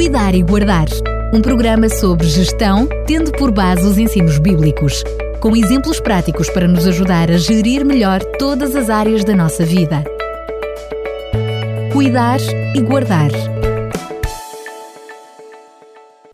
Cuidar e Guardar. Um programa sobre gestão, tendo por base os ensinos bíblicos, com exemplos práticos para nos ajudar a gerir melhor todas as áreas da nossa vida. Cuidar e Guardar.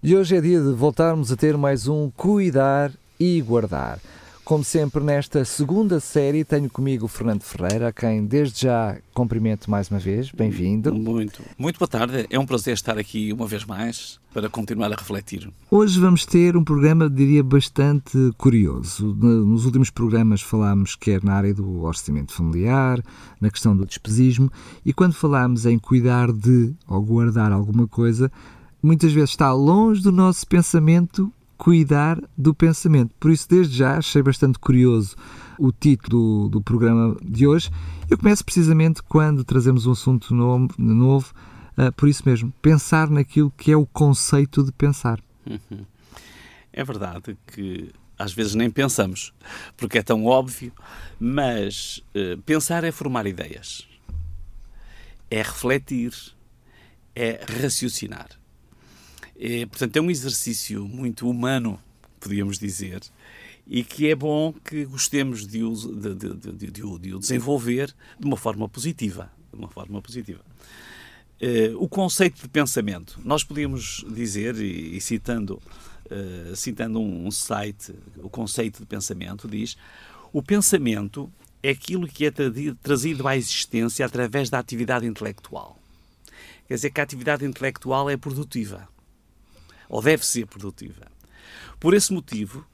E hoje é dia de voltarmos a ter mais um Cuidar e Guardar. Como sempre, nesta segunda série, tenho comigo o Fernando Ferreira, a quem desde já cumprimento mais uma vez. Bem-vindo. Muito. Muito boa tarde. É um prazer estar aqui uma vez mais para continuar a refletir. Hoje vamos ter um programa, diria, bastante curioso. Nos últimos programas falámos quer na área do orçamento familiar, na questão do despesismo, e quando falámos em cuidar de ou guardar alguma coisa, muitas vezes está longe do nosso pensamento cuidar do pensamento. Por isso, desde já, achei bastante curioso o título do, do programa de hoje. Eu começo precisamente quando trazemos um assunto novo, novo uh, por isso mesmo, pensar naquilo que é o conceito de pensar. É verdade que às vezes nem pensamos, porque é tão óbvio, mas uh, pensar é formar ideias, é refletir, é raciocinar. É, portanto, é um exercício muito humano, podíamos dizer, e que é bom que gostemos de o, de, de, de, de o, desenvolver de uma forma positiva. De uma forma positiva. Uh, o conceito de pensamento. Nós podíamos dizer, e, e citando, uh, citando um, um, site, o conceito de pensamento diz: o pensamento é aquilo que é trazido à existência através da atividade intelectual. Quer dizer que a atividade intelectual é produtiva ou deve ser produtiva. Por esse motivo,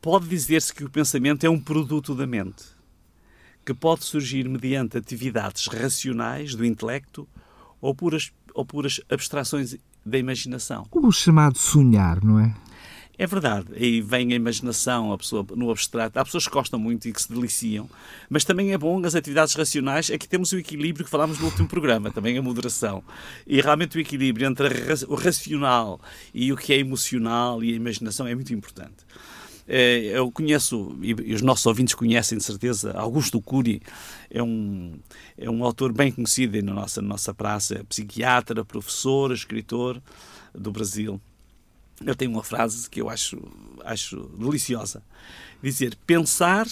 pode dizer-se que o pensamento é um produto da mente, que pode surgir mediante atividades racionais do intelecto ou puras, ou puras abstrações da imaginação. O chamado sonhar, não é? É verdade, aí vem a imaginação, a pessoa no abstrato. Há pessoas que gostam muito e que se deliciam, mas também é bom as atividades racionais. Aqui temos o equilíbrio que falámos no último programa, também a moderação. E realmente o equilíbrio entre o racional e o que é emocional e a imaginação é muito importante. É, eu conheço, e os nossos ouvintes conhecem de certeza, Augusto Cury é um, é um autor bem conhecido na nossa, na nossa praça, psiquiatra, professor, escritor do Brasil eu tenho uma frase que eu acho, acho deliciosa. Dizer, pensar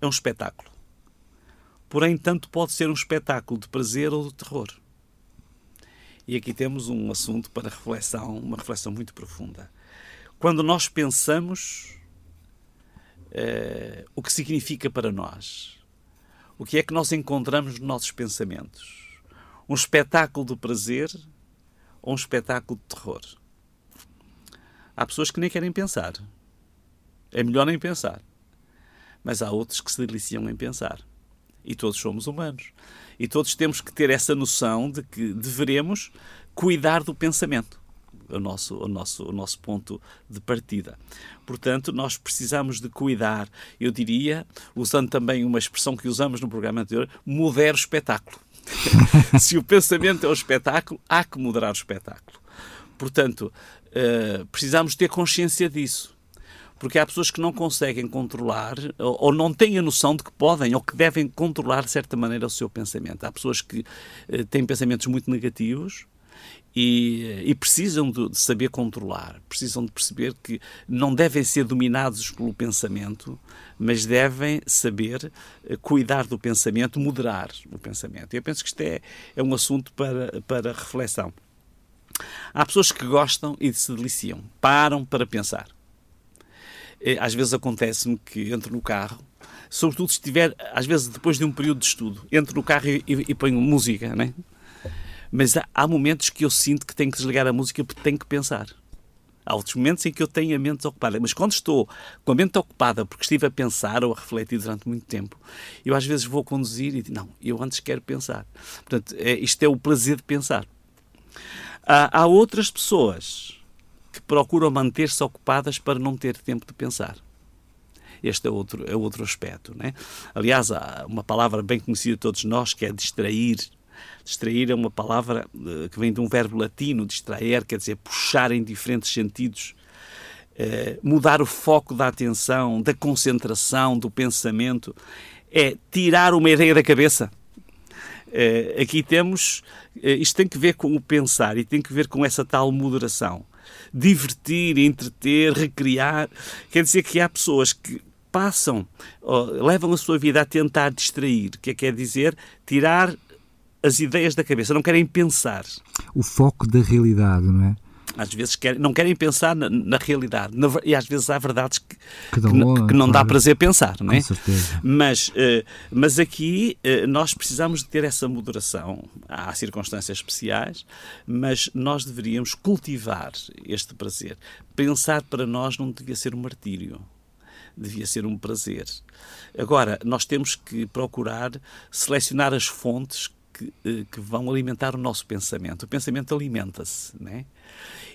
é um espetáculo. Porém, tanto pode ser um espetáculo de prazer ou de terror. E aqui temos um assunto para reflexão, uma reflexão muito profunda. Quando nós pensamos eh, o que significa para nós, o que é que nós encontramos nos nossos pensamentos? Um espetáculo de prazer ou um espetáculo de terror? Há pessoas que nem querem pensar. É melhor nem pensar. Mas há outros que se deliciam em pensar. E todos somos humanos. E todos temos que ter essa noção de que deveremos cuidar do pensamento. O nosso, o nosso, o nosso ponto de partida. Portanto, nós precisamos de cuidar, eu diria, usando também uma expressão que usamos no programa anterior, moderar o espetáculo. Se o pensamento é o espetáculo, há que moderar o espetáculo. Portanto, uh, precisamos ter consciência disso. Porque há pessoas que não conseguem controlar ou, ou, não têm a noção de que podem ou que devem controlar de certa maneira o seu pensamento. Há pessoas que uh, têm pensamentos muito negativos e, e, precisam de, de, saber controlar, precisam de perceber que não devem ser dominados pelo pensamento, mas devem saber cuidar do pensamento, moderar o pensamento. Eu penso que isto é, é um assunto para, para reflexão. Há pessoas que gostam e se deliciam, param para pensar. Às vezes acontece-me que entro no carro, sobretudo se estiver, às vezes depois de um período de estudo, entro no carro e, e, e ponho música, né? Mas há, há, momentos que eu sinto que tenho que desligar a música porque tenho que pensar. Há outros momentos em que eu tenho a mente ocupada. Mas quando estou com a mente ocupada porque estive a pensar ou a refletir durante muito tempo, eu às vezes vou conduzir e digo, não, eu antes quero pensar. Portanto, é, isto é o prazer de pensar. Há, outras pessoas que procuram manter-se ocupadas para não ter tempo de pensar. Este é outro, é outro aspecto. Né? Aliás, há uma palavra bem conhecida de todos nós que é distrair. Distrair é uma palavra uh, que vem de um verbo latino, distrair, quer dizer puxar em diferentes sentidos, uh, mudar o foco da atenção, da concentração, do pensamento, é tirar uma ideia da cabeça aqui temos, uh, isto tem que ver com o pensar e tem que ver com essa tal moderação. Divertir, entreter, recriar. Quer dizer que há pessoas que passam, levam a sua vida a tentar distrair, que é, quer dizer tirar as ideias da cabeça, não querem pensar. O foco da realidade, não é? Às vezes querem, não querem pensar na, na realidade. Na, e às vezes há verdades que, que, que, não, que não dá prazer pensar, não é? Com certeza. Mas, uh, mas aqui uh, nós precisamos de ter essa moderação. Há circunstâncias especiais, mas nós deveríamos cultivar este prazer. Pensar para nós não devia ser um martírio devia ser um prazer. Agora, nós temos que procurar selecionar as fontes que, eh, que vão alimentar o nosso pensamento. O pensamento alimenta-se, né?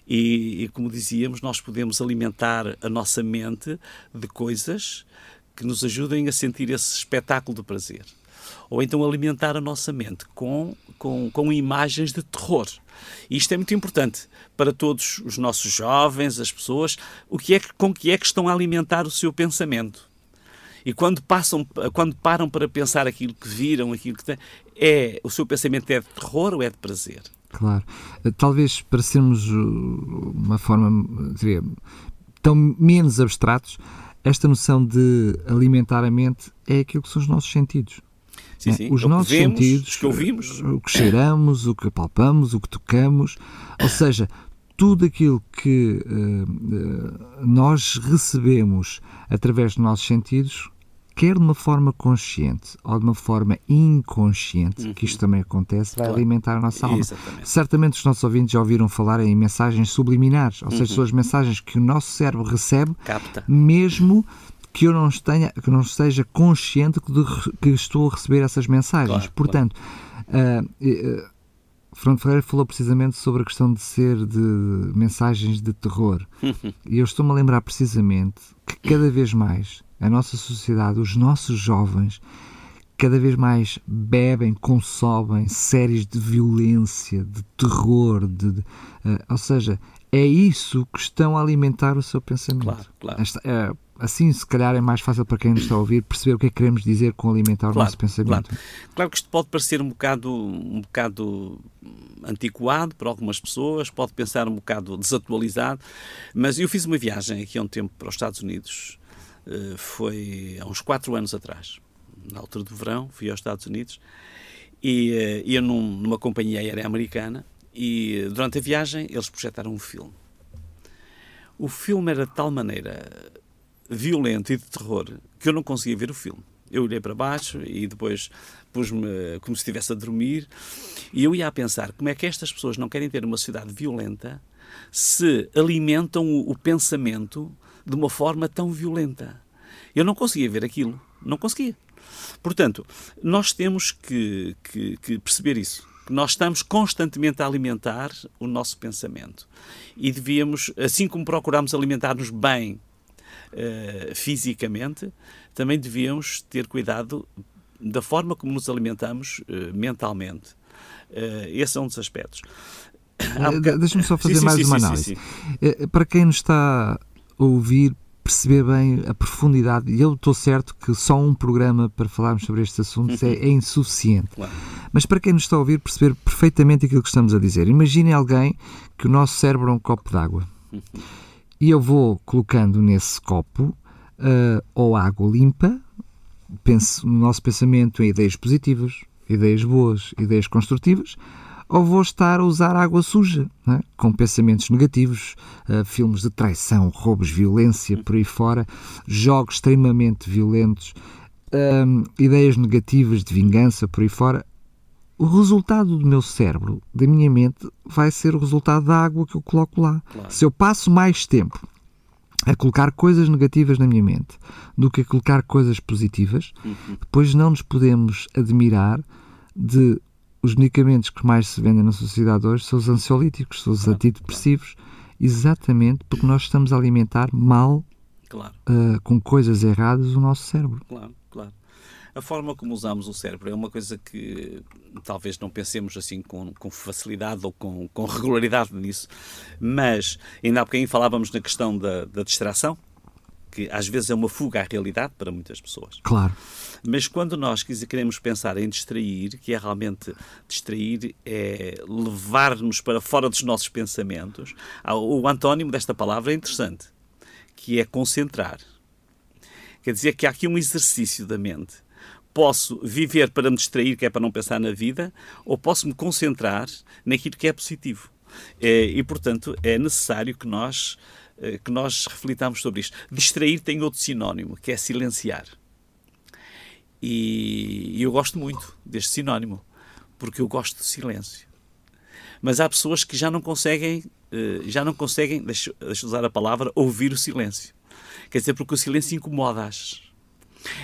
E, e, como dizíamos, nós podemos alimentar a nossa mente de coisas que nos ajudem a sentir esse espetáculo de prazer. Ou então alimentar a nossa mente com, com, com imagens de terror. E isto é muito importante para todos os nossos jovens, as pessoas, o que é que, com que é que estão a alimentar o seu pensamento. E quando passam, quando param para pensar aquilo que viram, aquilo que têm, é o seu pensamento é de terror ou é de prazer? Claro. Talvez para sermos uh, uma forma, diria, tão menos abstratos, esta noção de alimentar a mente é aquilo que são os nossos sentidos. Sim, é, sim. Os o nossos vemos, sentidos, que ouvimos, o que cheiramos, o que palpamos, o que tocamos, ou seja, tudo aquilo que uh, nós recebemos através dos nossos sentidos quer de uma forma consciente ou de uma forma inconsciente, uhum. que isto também acontece, vai claro. alimentar a nossa alma. Exatamente. Certamente os nossos ouvintes já ouviram falar em mensagens subliminares, ou uhum. seja, são as mensagens que o nosso cérebro recebe, Capta. mesmo que eu não, esteja, que não esteja consciente de que estou a receber essas mensagens. Claro, Portanto, claro. Uh, uh, Fernando Ferreira falou precisamente sobre a questão de ser de mensagens de terror. e eu estou-me a lembrar precisamente que cada vez mais a nossa sociedade, os nossos jovens, cada vez mais bebem, consomem séries de violência, de terror, de, de uh, ou seja, é isso que estão a alimentar o seu pensamento. Claro, claro. Esta, uh, assim, se calhar, é mais fácil para quem nos está a ouvir perceber o que é que queremos dizer com alimentar claro, o nosso pensamento. Claro. claro que isto pode parecer um bocado, um bocado antiquado para algumas pessoas, pode pensar um bocado desatualizado, mas eu fiz uma viagem aqui há um tempo para os Estados Unidos foi há uns quatro anos atrás, na altura do verão, fui aos Estados Unidos e uh, ia num, numa companhia aérea americana e durante a viagem eles projetaram um filme. O filme era de tal maneira violento e de terror que eu não conseguia ver o filme. Eu olhei para baixo e depois pus-me como se estivesse a dormir e eu ia a pensar como é que estas pessoas não querem ter uma sociedade violenta se alimentam o, o pensamento de uma forma tão violenta. Eu não conseguia ver aquilo, não conseguia. Portanto, nós temos que, que, que perceber isso. Que nós estamos constantemente a alimentar o nosso pensamento. E devíamos, assim como procuramos alimentar-nos bem uh, fisicamente, também devíamos ter cuidado da forma como nos alimentamos uh, mentalmente. Uh, esse é um dos aspectos. Deixa-me só fazer sim, mais sim, uma sim, análise. Para quem nos está ouvir, perceber bem a profundidade. E eu estou certo que só um programa para falarmos sobre estes assuntos é, é insuficiente. Claro. Mas para quem nos está a ouvir, perceber perfeitamente aquilo que estamos a dizer. Imaginem alguém que o nosso cérebro é um copo d'água. E eu vou colocando nesse copo uh, ou água limpa, penso no nosso pensamento em ideias positivas, ideias boas, ideias construtivas, ou vou estar a usar água suja, é? com pensamentos negativos, uh, filmes de traição, roubos, violência, por aí fora, jogos extremamente violentos, uh, ideias negativas de vingança, por aí fora. O resultado do meu cérebro, da minha mente, vai ser o resultado da água que eu coloco lá. Claro. Se eu passo mais tempo a colocar coisas negativas na minha mente do que a colocar coisas positivas, uhum. depois não nos podemos admirar de os medicamentos que mais se vendem na sociedade hoje são os ansiolíticos, são os antidepressivos, exatamente porque nós estamos a alimentar mal, claro. uh, com coisas erradas, o nosso cérebro. Claro, claro. A forma como usamos o cérebro é uma coisa que talvez não pensemos assim com, com facilidade ou com, com regularidade nisso, mas ainda há bocadinho falávamos na questão da, da distração que às vezes é uma fuga à realidade para muitas pessoas. Claro. Mas quando nós queremos pensar em distrair, que é realmente distrair, é levar-nos para fora dos nossos pensamentos, o antónimo desta palavra é interessante, que é concentrar. Quer dizer que há aqui um exercício da mente. Posso viver para me distrair, que é para não pensar na vida, ou posso me concentrar naquilo que é positivo. É, e, portanto, é necessário que nós, que nós reflitamos sobre isto. Distrair tem outro sinónimo, que é silenciar. E, eu gosto muito deste sinónimo, porque eu gosto de silêncio. Mas há pessoas que já não conseguem, eh, já não conseguem, deixa, deixa usar a palavra, ouvir o silêncio. Quer dizer, porque o silêncio incomoda-as.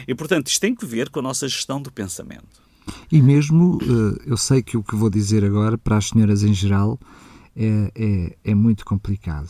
E, portanto, isto tem que ver com a nossa gestão do pensamento. E mesmo, eh, eu sei que o que vou dizer agora, para as senhoras em geral, é, é, é muito complicado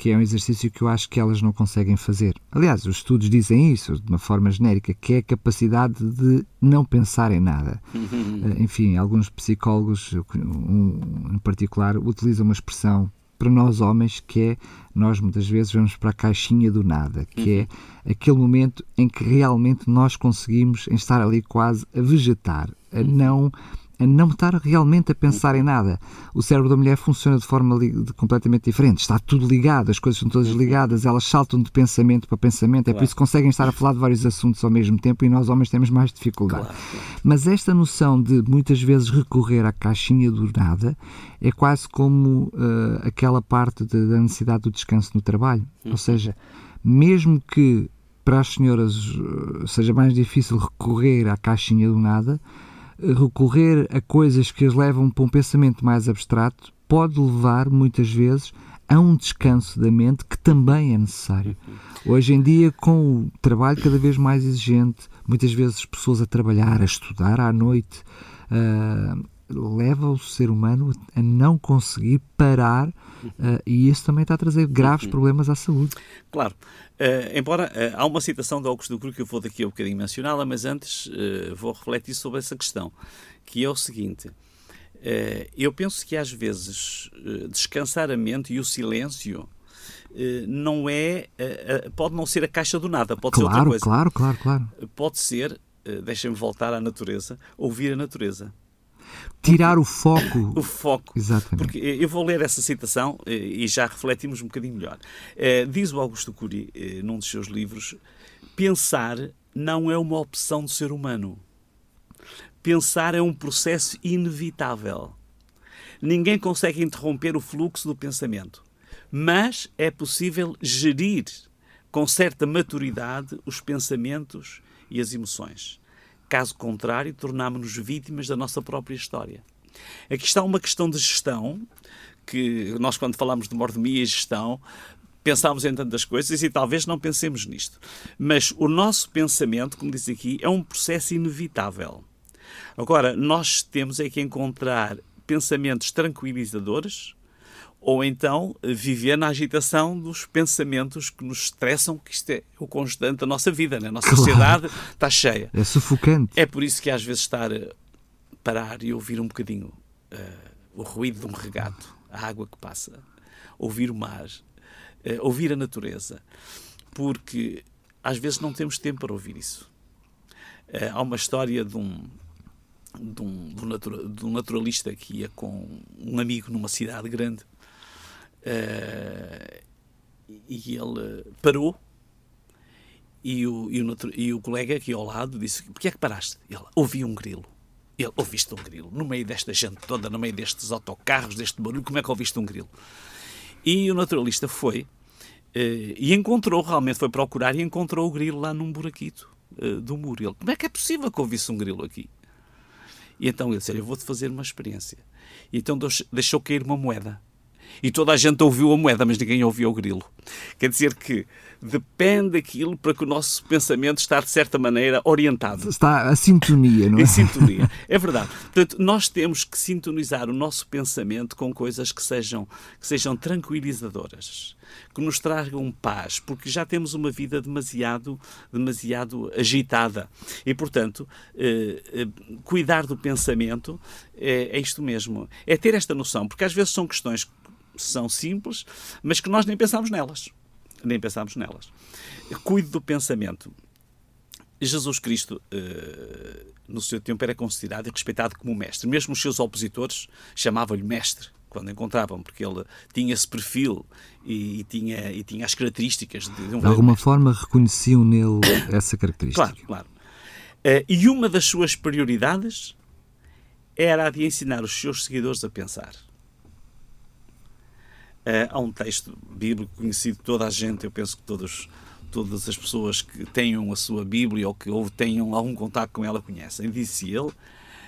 que é um exercício que eu acho que elas não conseguem fazer. Aliás, os estudos dizem isso de uma forma genérica, que é a capacidade de não pensar em nada. Uhum. Enfim, alguns psicólogos, um, em particular, utilizam uma expressão para nós homens que é nós muitas vezes vamos para a caixinha do nada, que é uhum. aquele momento em que realmente nós conseguimos estar ali quase a vegetar, a não a não estar realmente a pensar em nada. O cérebro da mulher funciona de forma completamente diferente. Está tudo ligado, as coisas são todas ligadas, elas saltam de pensamento para pensamento, é claro. por isso que conseguem estar a falar de vários assuntos ao mesmo tempo e nós homens temos mais dificuldade. Claro, claro. Mas esta noção de muitas vezes recorrer à caixinha do nada é quase como uh, aquela parte de, da necessidade do descanso no trabalho. Ou seja, mesmo que para as senhoras uh, seja mais difícil recorrer à caixinha do nada, recorrer a coisas que as levam para um pensamento mais abstrato pode levar, muitas vezes, a um descanso da mente que também é necessário. Hoje em dia, com o trabalho cada vez mais exigente, muitas vezes pessoas a trabalhar, a estudar à noite, uh, leva o ser humano a não conseguir parar uh, e isso também está a trazer graves uhum. problemas à saúde. Claro. Uh, embora uh, há uma citação de Augusto Cury que eu vou daqui a um bocadinho mencioná-la, mas antes vou refletir sobre essa questão, que é o seguinte. eu penso que às vezes descansar a mente e o silêncio não é pode não ser a caixa do nada, pode claro, ser outra coisa. Claro, claro, claro. Pode ser, deixem-me voltar à natureza, ouvir a natureza tirar o foco. o foco. Exatamente. Porque eu vou ler essa citação eh, e já refletimos um bocadinho melhor. Eh, diz o Augusto Cury, eh, num dos seus livros, pensar não é uma opção do ser humano. Pensar é um processo inevitável. Ninguém consegue interromper o fluxo do pensamento, mas é possível gerir com certa maturidade os pensamentos e as emoções. Caso contrário, tornámos-nos vítimas da nossa própria história. Aqui está uma questão de gestão, que nós, quando falamos de mordomia e gestão, pensámos em tantas coisas e talvez não pensemos nisto. Mas o nosso pensamento, como diz aqui, é um processo inevitável. Agora, nós temos é que encontrar pensamentos tranquilizadores ou então viver na agitação dos pensamentos que nos estressam, que isto é o constante da nossa vida, né? a nossa claro. sociedade está cheia. É sufocante. É por isso que às vezes estar a parar e ouvir um bocadinho uh, o ruído de um regato, a água que passa, ouvir o mar, uh, ouvir a natureza, porque às vezes não temos tempo para ouvir isso. Uh, há uma história de um, de um, de um, naturalista que ia com um amigo numa cidade grande Uh, e ele parou e o, e, o, e o colega aqui ao lado disse: Porquê é que paraste? Ele ouvi um grilo. Ele, ouviste um grilo? No meio desta gente toda, no meio destes autocarros, deste barulho, como é que ouviste um grilo? E o naturalista foi uh, e encontrou, realmente foi procurar e encontrou o grilo lá num buraquito uh, do muro. Ele, como é que é possível que ouvisse um grilo aqui? E então ele disse: Eu vou-te fazer uma experiência. E então deixou cair uma moeda e toda a gente ouviu a moeda, mas ninguém ouviu o grilo. Quer dizer que depende daquilo para que o nosso pensamento está, de certa maneira, orientado. Está a sintonia, não é? Em sintonia. É verdade. Portanto, nós temos que sintonizar o nosso pensamento com coisas que sejam, que sejam tranquilizadoras, que nos tragam paz, porque já temos uma vida demasiado, demasiado agitada. E, portanto, eh, eh, cuidar do pensamento é, é isto mesmo. É ter esta noção, porque às vezes são questões são simples, mas que nós nem pensamos nelas. nem pensamos nelas. Cuide do pensamento. Jesus Cristo, eh, no seu tempo, era considerado e respeitado como mestre. Mesmo os seus opositores chamavam-lhe mestre quando encontravam, porque ele tinha esse perfil e, e tinha, e tinha as características de, de um De alguma forma reconheciam nele essa característica. Claro, claro. Uh, e uma das suas prioridades era a de ensinar os seus seguidores a pensar. Uh, há um texto bíblico conhecido de toda a gente, eu penso que todos, todas as pessoas que tenham a sua Bíblia ou que ou tenham algum contato com ela conhecem. Disse ele: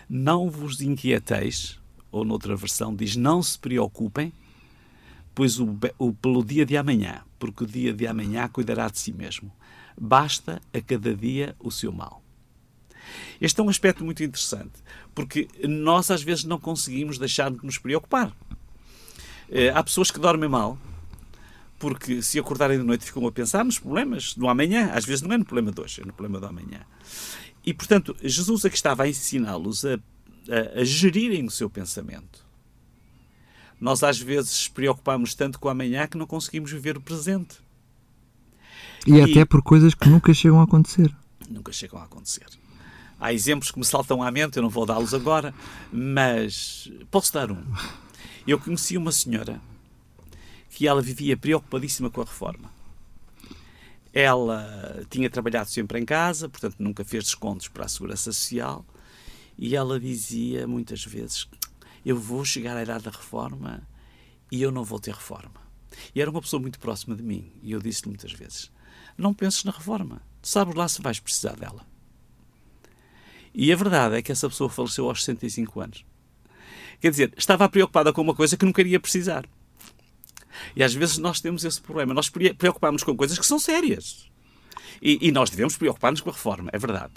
Não vos inquieteis ou noutra versão diz: Não se preocupem, pois o, o, pelo dia de amanhã, porque o dia de amanhã cuidará de si mesmo. Basta a cada dia o seu mal. Este é um aspecto muito interessante, porque nós às vezes não conseguimos deixar de nos preocupar. Eh, há pessoas que dormem mal, porque se acordarem de noite ficam a pensar nos problemas do amanhã. Às vezes não é no problema de hoje, é no problema do amanhã. E, portanto, Jesus aqui estava a ensiná-los a a, a gerirem o seu pensamento. Nós às vezes preocupamos tanto com o amanhã que não conseguimos viver o presente. E, e até por coisas que nunca chegam a acontecer. Nunca chegam a acontecer. Há exemplos que me saltam à mente, eu não vou dá-los agora, mas posso dar um. Eu conheci uma senhora que ela vivia preocupadíssima com a reforma. Ela tinha trabalhado sempre em casa, portanto nunca fez descontos para a Segurança Social e ela dizia muitas vezes: Eu vou chegar à idade da reforma e eu não vou ter reforma. E era uma pessoa muito próxima de mim. E eu disse-lhe muitas vezes: Não penses na reforma. Sabes lá se vais precisar dela. E a verdade é que essa pessoa faleceu aos 65 anos. Quer dizer, estava preocupada com uma coisa que não queria precisar. E às vezes nós temos esse problema. Nós preocupamos com coisas que são sérias. E, e nós devemos preocupar-nos com a reforma, é verdade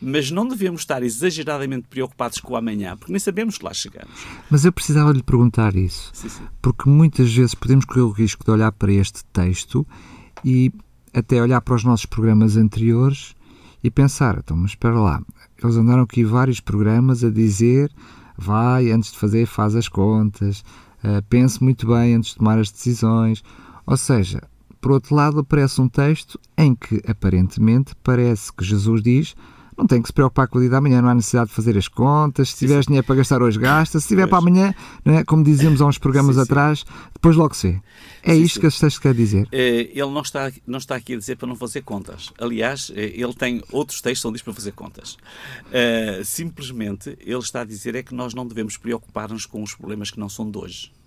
mas não devemos estar exageradamente preocupados com o amanhã, porque nem sabemos que lá chegamos. Mas eu precisava lhe perguntar isso, sim, sim. porque muitas vezes podemos correr o risco de olhar para este texto e até olhar para os nossos programas anteriores e pensar, então, mas espera lá, eles andaram aqui vários programas a dizer vai, antes de fazer, faz as contas, uh, pense muito bem antes de tomar as decisões. Ou seja, por outro lado, aparece um texto em que aparentemente parece que Jesus diz não tem que se preocupar com o dia da manhã, não há necessidade de fazer as contas. Se tiveres dinheiro para gastar hoje, gasta. Se tiver para amanhã, não é? como dizíamos há uns programas sim, atrás, depois logo se vê. É sim, isto sim. que este texto quer dizer? Eh, ele não está, não está aqui a dizer para não fazer contas. Aliás, eh, ele tem outros textos onde diz para fazer contas. Uh, simplesmente, ele está a dizer é que nós não devemos preocupar-nos com os problemas que não são de hoje.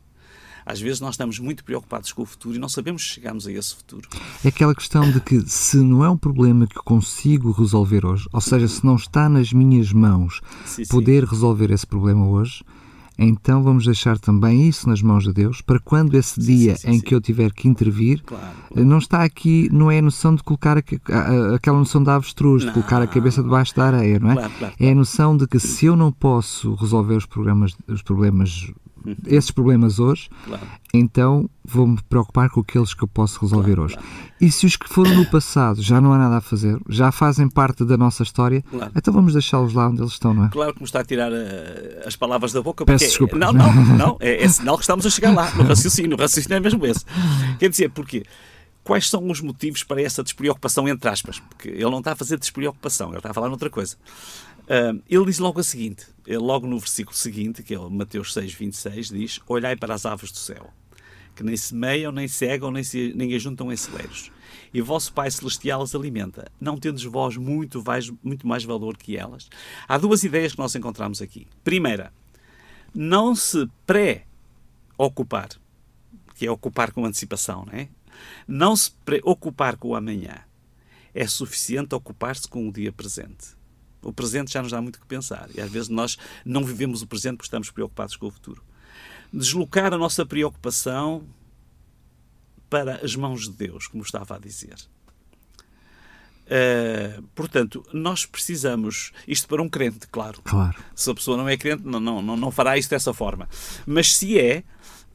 Às vezes nós estamos muito preocupados com o futuro e não sabemos se chegamos a esse futuro. É aquela questão de que se não é um problema que consigo resolver hoje, ou seja, se não está nas minhas mãos sim, poder sim. resolver esse problema hoje, então vamos deixar também isso nas mãos de Deus para quando esse dia sim, sim, em sim. que eu tiver que intervir, claro, claro. não está aqui, não é a noção de colocar a, a, aquela noção da avestruz, de colocar a cabeça debaixo da areia, não é? Claro, é a noção de que se eu não posso resolver os, os problemas esses problemas hoje, claro. então vou-me preocupar com aqueles que eu posso resolver claro, hoje. Claro. E se os que foram no passado já não há nada a fazer, já fazem parte da nossa história, então vamos deixá-los lá onde eles estão, não é? Claro que me está a tirar uh, as palavras da boca. Peço desculpa. Não, não, não. É, é sinal que estamos a chegar lá, no raciocínio. O raciocínio é mesmo esse. Quer dizer, porque quais são os motivos para essa despreocupação, entre aspas? Porque ele não está a fazer despreocupação, ele está a falar noutra coisa. Ele diz logo a seguinte, logo no versículo seguinte, que é o Mateus 6, 26, diz: Olhai para as aves do céu, que nem semeiam, nem cegam, nem, se, nem ajuntam em celeiros. E vosso Pai Celestial as alimenta. Não tendes vós muito, muito mais valor que elas? Há duas ideias que nós encontramos aqui. Primeira, não se pré-ocupar, que é ocupar com antecipação, não é? Não se preocupar com o amanhã. É suficiente ocupar-se com o dia presente. O presente já nos dá muito que pensar e às vezes nós não vivemos o presente porque estamos preocupados com o futuro. Deslocar a nossa preocupação para as mãos de Deus, como estava a dizer. Uh, portanto, nós precisamos, isto para um crente, claro. claro. Se a pessoa não é crente, não, não, não fará isto dessa forma. Mas se é,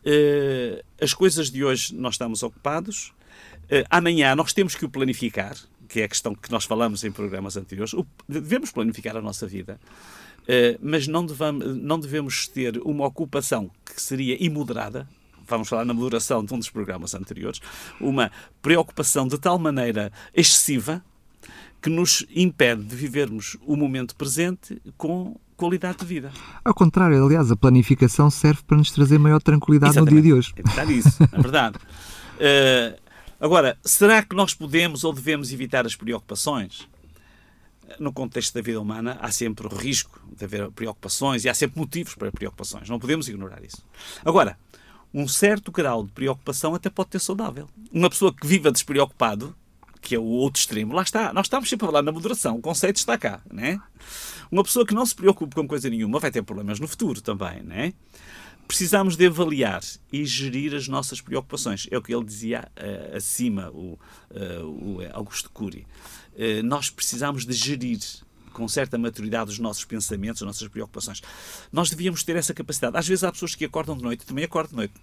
uh, as coisas de hoje nós estamos ocupados, uh, amanhã nós temos que o planificar que é a questão que nós falamos em programas anteriores, devemos planificar a nossa vida, eh, mas não devemos, não devemos ter uma ocupação que seria imoderada, vamos falar na moderação de um dos programas anteriores, uma preocupação de tal maneira excessiva que nos impede de vivermos o momento presente com qualidade de vida. Ao contrário, aliás, a planificação serve para nos trazer maior tranquilidade Exatamente. no dia de hoje. É verdade isso, é verdade. Uh, agora, será que nós podemos ou devemos evitar as preocupações? No contexto da vida humana, há sempre o risco de haver preocupações e há sempre motivos para preocupações. Não podemos ignorar isso. Agora, um certo grau de preocupação até pode ter saudável. Uma pessoa que viva despreocupado, que é o outro extremo, lá está. Nós estamos sempre a falar na moderação, o conceito está cá, né? Uma pessoa que não se preocupe com coisa nenhuma vai ter problemas no futuro também, né? Precisamos de avaliar e gerir as nossas preocupações. É o que ele dizia uh, acima, o, uh, o Augusto Cury. Uh, nós precisamos de gerir com certa maturidade os nossos pensamentos, as nossas preocupações. Nós devíamos ter essa capacidade. Às vezes há pessoas que acordam de noite, também acordo de noite.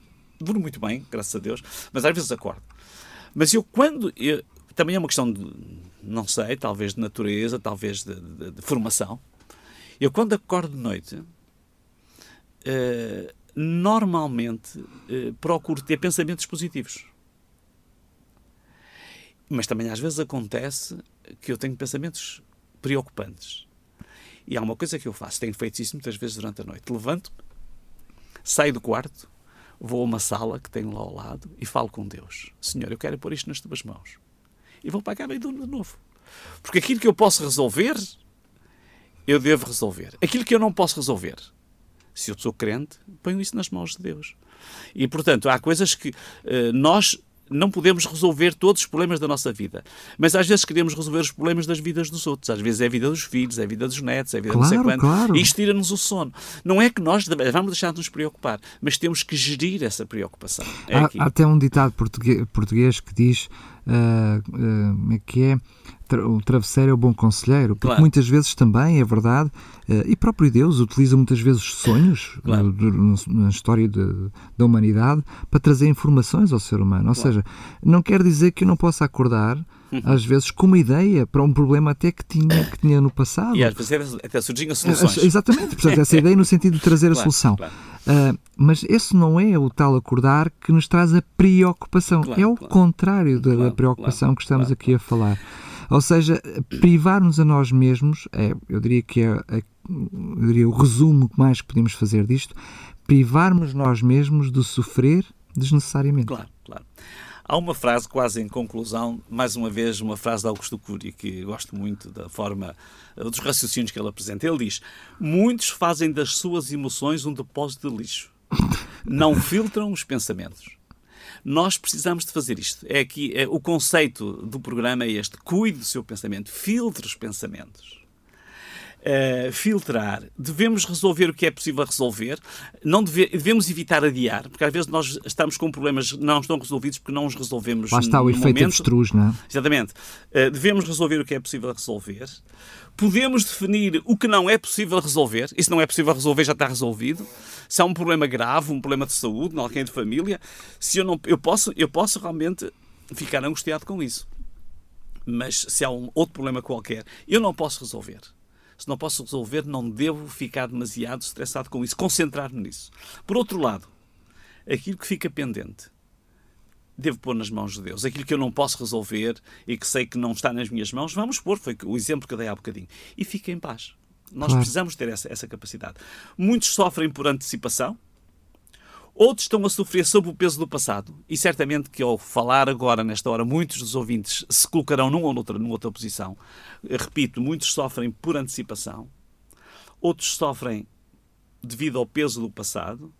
Durmo muito bem, graças a Deus, mas às vezes acordo. Mas eu, quando. Eu, também é uma questão de, não sei, talvez de natureza, talvez de, de, de formação. Eu, quando acordo de noite, uh, normalmente uh, procuro ter pensamentos positivos. Mas também às vezes acontece que eu tenho pensamentos preocupantes. E há uma coisa que eu faço, tenho feito isso muitas vezes durante a noite. Levanto-me, saio do quarto, vou a uma sala que tenho lá ao lado e falo com Deus. Senhor, eu quero pôr isto nas tuas mãos. E vou pagar bem de novo. Porque aquilo que eu posso resolver, eu devo resolver. Aquilo que eu não posso resolver, se eu sou crente, ponho isso nas mãos de Deus. E, portanto, há coisas que uh, nós não podemos resolver todos os problemas da nossa vida. Mas às vezes queremos resolver os problemas das vidas dos outros. Às vezes é a vida dos filhos, é a vida dos netos, é a vida claro, não sei quando. Claro. E isto tira-nos o sono. Não é que nós vamos deixar de nos preocupar, mas temos que gerir essa preocupação. É há, há, até um ditado português, português que diz uh, uh, que é o travesseiro é o bom conselheiro, porque claro. muitas vezes também, é verdade, uh, e próprio Deus utiliza muitas vezes sonhos claro. uh, na história de, da humanidade para trazer informações ao ser humano. Ou claro. seja, não quer dizer que eu não possa acordar uhum. às vezes com uma ideia para um problema até que tinha, que tinha no passado. E às vezes até surgiam soluções. Exatamente, portanto, essa ideia no sentido de trazer a solução. Uh, mas esse não é o tal acordar que nos traz a preocupação. é o contrário da preocupação que estamos aqui a falar. Ou seja, privar-nos a nós mesmos, é, eu diria que é, é eu diria, o resumo que mais podemos fazer disto, privarmos nós mesmos de sofrer desnecessariamente. Claro, claro. Há uma frase quase em conclusão, mais uma vez uma frase de Augusto Cury, que gosto muito da forma, dos raciocínios que ele apresenta. Ele diz: Muitos fazem das suas emoções um depósito de lixo. Não filtram os pensamentos. Nós precisamos de fazer isto. É aqui é, o conceito do programa é este: cuide do seu pensamento, filtre os pensamentos. Uh, filtrar, devemos resolver o que é possível resolver, não deve, devemos evitar adiar, porque às vezes nós estamos com problemas que não estão resolvidos porque não os resolvemos Lá está o efeito avestruz, não é? Exatamente. Uh, devemos resolver o que é possível resolver. Podemos definir o que não é possível resolver, e se não é possível resolver já está resolvido. Se há um problema grave, um problema de saúde, alguém de família, se eu não, eu posso, eu posso realmente ficar angustiado com isso. Mas se há um outro problema qualquer, eu não posso resolver se não posso resolver, não devo ficar demasiado estressado com isso, concentrar-me nisso. Por outro lado, aquilo que fica pendente, devo pôr nas mãos de Deus. Aquilo que eu não posso resolver e que sei que não está nas minhas mãos, vamos pôr, foi o exemplo que eu dei há bocadinho. E fica em paz. Nós claro. precisamos ter essa, essa capacidade. Muitos sofrem por antecipação, Outros estão a sofrer sob o peso do passado. E certamente que ao falar agora, nesta hora, muitos dos ouvintes se colocarão numa ou noutra, numa outra posição. Repito, muitos sofrem por antecipação. Outros sofrem devido ao peso do passado.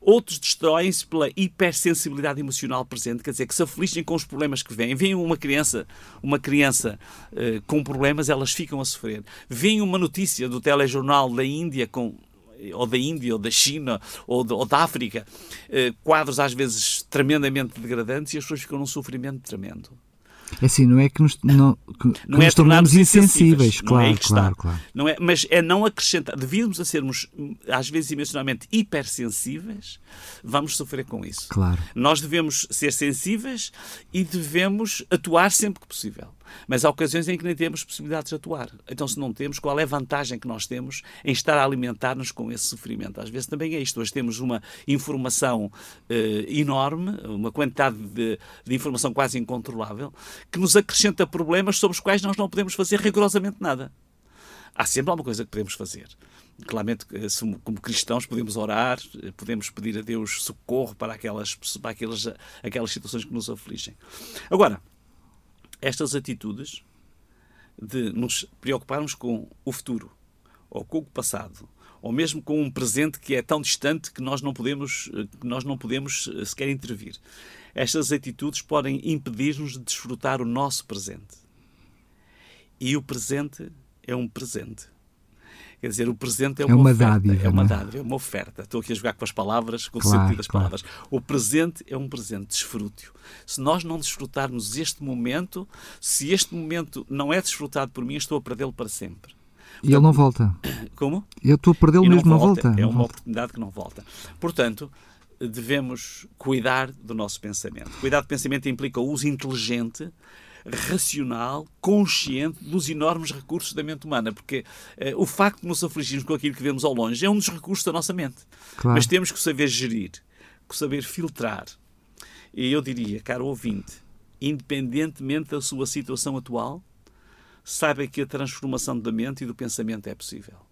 Outros destroem-se pela hipersensibilidade emocional presente, quer dizer, que se afligem com os problemas que vêm. Vem uma criança, uma criança uh, com problemas, elas ficam a sofrer. Vem uma notícia do telejornal da Índia com ou da Índia, ou da China, ou, de, ou da África, eh, quadros às vezes tremendamente degradantes e as pessoas ficam num sofrimento tremendo. É assim, não é que nos, não, que, não é nos tornamos insensíveis, claro, é claro, claro. Não é, mas é não acrescentar. Devíamos a sermos, às vezes, emocionalmente hipersensíveis, vamos sofrer com isso. Claro. Nós devemos ser sensíveis e devemos atuar sempre que possível. Mas há ocasiões em que nem temos possibilidades de atuar. Então, se não temos, qual é a vantagem que nós temos em estar a alimentar-nos com esse sofrimento? Às vezes também é isto. Hoje temos uma informação eh, enorme, uma quantidade de, de, informação quase incontrolável, que nos acrescenta problemas sobre os quais nós não podemos fazer rigorosamente nada. Há sempre alguma coisa que podemos fazer. Claramente, eh, como cristãos, podemos orar, eh, podemos pedir a Deus socorro para aquelas, para aquelas, aquelas situações que nos afligem. Agora, estas atitudes de nos preocuparmos com o futuro ou com o passado ou mesmo com um presente que é tão distante que nós não podemos, que nós não podemos eh, sequer intervir. Estas atitudes podem impedir-nos de desfrutar o nosso presente. E o presente é um presente. Quer dizer, o presente é uma, é uma oferta, dádiva. É uma é? dádiva, é uma oferta. Estou aqui a jogar com as palavras, com claro, o sentido das claro. palavras. O presente é um presente, desfrute-o. Se nós não desfrutarmos este momento, se este momento não é desfrutado por mim, estou a perdê-lo para sempre. E ele não volta. Como? Eu estou a perdê-lo mesmo, não volta. Não volta. É uma volta. oportunidade que não volta. Portanto, devemos cuidar do nosso pensamento. Cuidar do pensamento implica o uso inteligente racional, consciente dos enormes recursos da mente humana, porque eh, o facto de nos afligirmos com aquilo que vemos ao longe é um dos recursos da nossa mente. Claro. Mas temos que saber gerir, que saber filtrar. E eu diria, caro ouvinte, independentemente da sua situação atual, saiba que a transformação da mente e do pensamento é possível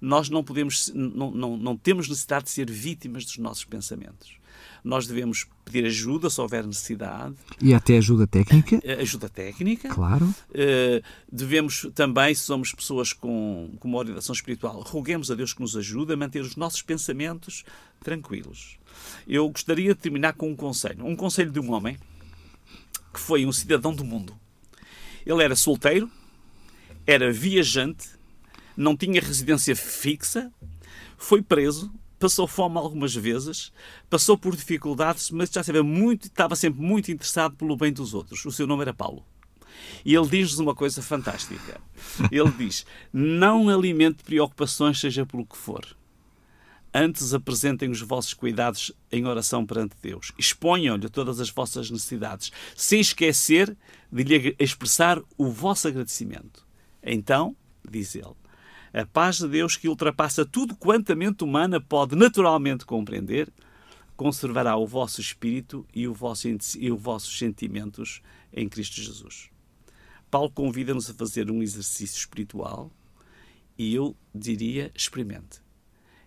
nós não podemos, não, não, não temos necessidade de ser vítimas dos nossos pensamentos. Nós devemos pedir ajuda se houver necessidade. E até ajuda técnica? Eh, ajuda técnica. Claro. Uh, devemos também, se somos pessoas com, com uma orientação espiritual, roguemos a Deus que nos ajude a manter os nossos pensamentos tranquilos. Eu gostaria de terminar com um conselho. Um conselho de um homem que foi um cidadão do mundo. Ele era solteiro, era viajante não tinha residência fixa, foi preso, passou fome algumas vezes, passou por dificuldades, mas já sabia muito, estava sempre muito interessado pelo bem dos outros. O seu nome era Paulo. E ele diz-nos uma coisa fantástica. Ele diz: Não alimente preocupações, seja pelo que for. Antes apresentem os vossos cuidados em oração perante Deus. Exponham-lhe todas as vossas necessidades, sem esquecer de lhe expressar o vosso agradecimento. Então, diz ele, a paz de Deus, que ultrapassa tudo quanto a mente humana pode naturalmente compreender, conservará o vosso espírito e, o vosso, e os vossos sentimentos em Cristo Jesus. Paulo convida-nos a fazer um exercício espiritual e eu diria: experimente.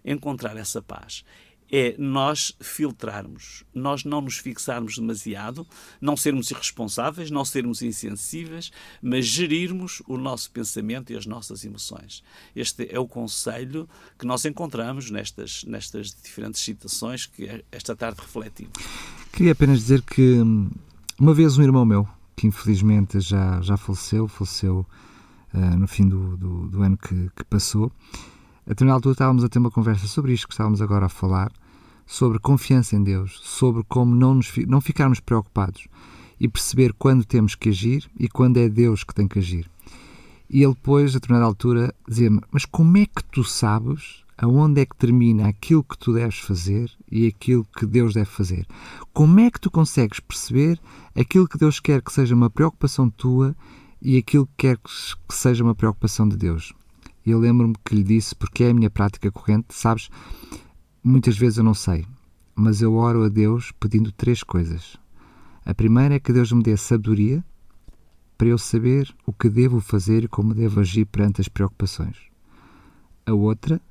Encontrar essa paz é nós filtrarmos, nós não nos fixarmos demasiado, não sermos irresponsáveis, não sermos insensíveis, mas gerirmos o nosso pensamento e as nossas emoções. Este é o conselho que nós encontramos nestas, nestas diferentes citações que esta tarde refletimos. Queria apenas dizer que hum, uma vez um irmão meu, que infelizmente já, já faleceu, faleceu uh, no fim do, do, do ano que, que passou, a determinada altura estávamos a ter uma conversa sobre isto que estávamos agora a falar, sobre confiança em Deus, sobre como não, nos, não ficarmos preocupados e perceber quando temos que agir e quando é Deus que tem que agir. E ele depois, a determinada altura, dizia-me, mas como é que tu sabes aonde é que termina aquilo que tu deves fazer e aquilo que Deus deve fazer? Como é que tu consegues perceber aquilo que Deus quer que seja uma preocupação tua e aquilo que quer que seja uma preocupação de Deus? E eu lembro-me que lhe disse, porque é a minha prática corrente, sabes, Muitas vezes eu não sei, mas eu oro a Deus pedindo três coisas. A primeira é que Deus me dê sabedoria para eu saber o que devo fazer e como devo agir perante as preocupações. A outra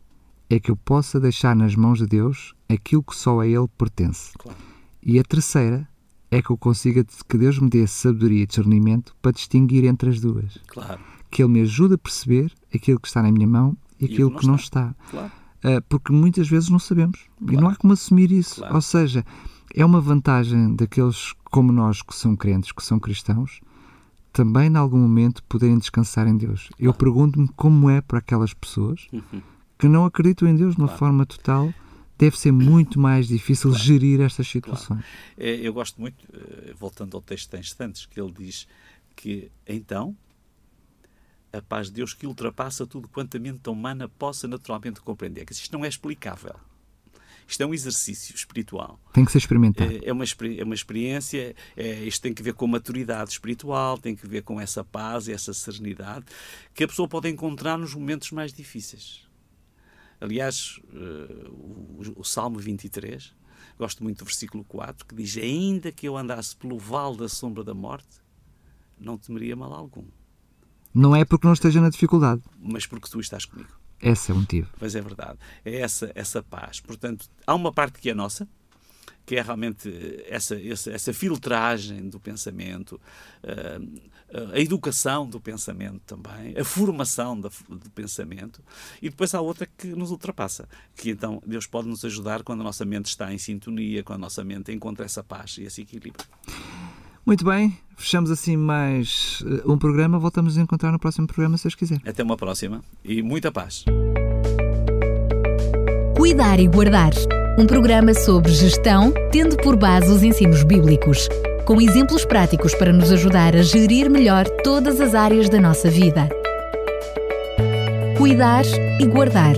é que eu possa deixar nas mãos de Deus aquilo que só a Ele pertence. Claro. E a terceira é que eu consiga que Deus me dê sabedoria e discernimento para distinguir entre as duas. Claro. Que Ele me ajude a perceber aquilo que está na minha mão e, e aquilo que não está. Não está. Claro. Uh, porque muitas vezes não sabemos claro. e não há como assumir isso. Claro. Ou seja, é uma vantagem daqueles como nós que são crentes, que são cristãos, também em algum momento poderem descansar em Deus. Claro. Eu pergunto-me como é para aquelas pessoas uhum. que não acreditam em Deus de uma forma total. Deve ser muito mais difícil gerir estas situações. É, eu gosto muito, eh, voltando ao texto de instantes, que ele diz que então a paz de Deus que ultrapassa tudo quanto a mente humana possa naturalmente compreender. Que isto não é explicável. Isto é um exercício espiritual. Tem que ser experimentado. É, é uma, é uma experiência, é, isto tem que ver com maturidade espiritual, tem que ver com essa paz e essa serenidade que a pessoa pode encontrar nos momentos mais difíceis. Aliás, uh, o, o Salmo 23, gosto muito do versículo 4, que diz: Ainda que eu andasse pelo vale da sombra da morte, não temeria mal algum. Não é porque não esteja na dificuldade. Mas porque tu estás comigo. Esse é o motivo. Pois é verdade. É essa, essa paz. Portanto, há uma parte que é nossa, que é realmente essa, essa, essa filtragem do pensamento, eh, a educação do pensamento também, a formação do pensamento, e depois há outra que nos ultrapassa, que então Deus pode nos ajudar quando a nossa mente está em sintonia, quando a nossa mente encontra essa paz e esse equilíbrio. Muito bem, fechamos assim mais eh, um programa. Voltamos a encontrar no próximo programa, se Deus quiser. Até uma próxima e muita paz. Cuidar e Guardar um programa sobre gestão, tendo por base os ensinos bíblicos, com exemplos práticos para nos ajudar a gerir melhor todas as áreas da nossa vida. Cuidar e Guardar